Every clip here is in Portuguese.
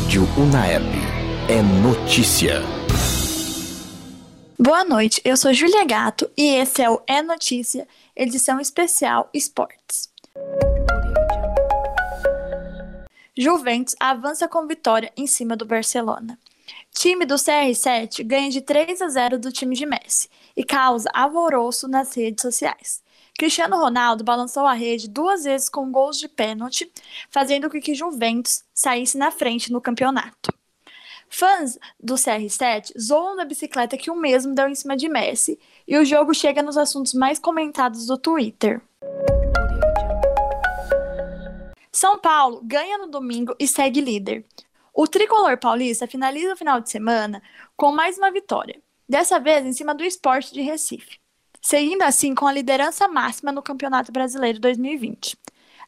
Rádio Unaerp. É notícia. Boa noite, eu sou Julia Gato e esse é o É Notícia, edição especial Esportes. Juventus avança com vitória em cima do Barcelona. Time do CR7 ganha de 3 a 0 do time de Messi e causa alvoroço nas redes sociais. Cristiano Ronaldo balançou a rede duas vezes com gols de pênalti, fazendo com que Juventus saísse na frente no campeonato. Fãs do CR7 zoam da bicicleta que o mesmo deu em cima de Messi, e o jogo chega nos assuntos mais comentados do Twitter. São Paulo ganha no domingo e segue líder. O tricolor paulista finaliza o final de semana com mais uma vitória, dessa vez em cima do esporte de Recife, seguindo assim com a liderança máxima no Campeonato Brasileiro 2020,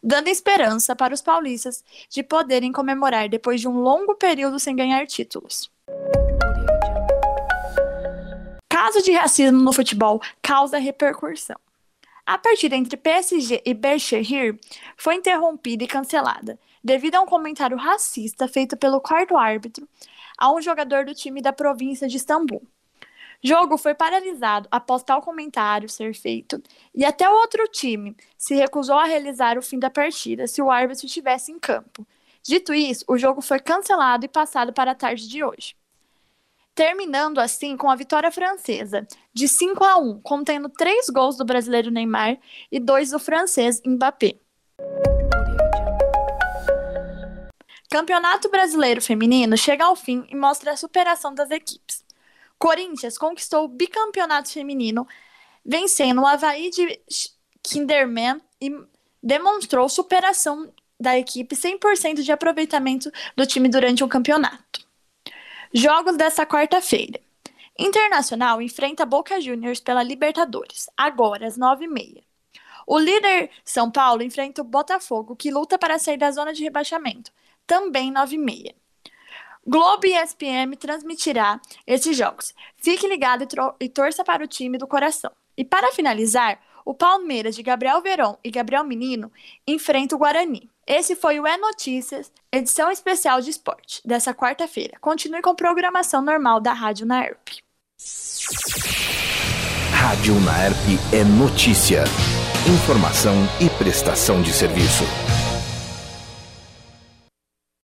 dando esperança para os paulistas de poderem comemorar depois de um longo período sem ganhar títulos. Caso de racismo no futebol causa repercussão. A partida entre PSG e Berchehir foi interrompida e cancelada, devido a um comentário racista feito pelo quarto árbitro a um jogador do time da província de Istambul. Jogo foi paralisado após tal comentário ser feito, e até o outro time se recusou a realizar o fim da partida se o árbitro estivesse em campo. Dito isso, o jogo foi cancelado e passado para a tarde de hoje. Terminando assim com a vitória francesa, de 5 a 1, contendo três gols do brasileiro Neymar e dois do francês Mbappé. Campeonato Brasileiro Feminino chega ao fim e mostra a superação das equipes. Corinthians conquistou o bicampeonato feminino, vencendo o Havaí de Kinderman e demonstrou superação da equipe 100% de aproveitamento do time durante o campeonato. Jogos desta quarta-feira. Internacional enfrenta Boca Juniors pela Libertadores, agora às 9h30. O líder São Paulo enfrenta o Botafogo, que luta para sair da zona de rebaixamento, também 9h30. Globo e ESPN transmitirá esses jogos. Fique ligado e, e torça para o time do coração. E para finalizar, o Palmeiras de Gabriel Veron e Gabriel Menino enfrenta o Guarani. Esse foi o É Notícias, edição especial de esporte, dessa quarta-feira. Continue com programação normal da Rádio Naerp. Rádio Naerp é notícia, informação e prestação de serviço.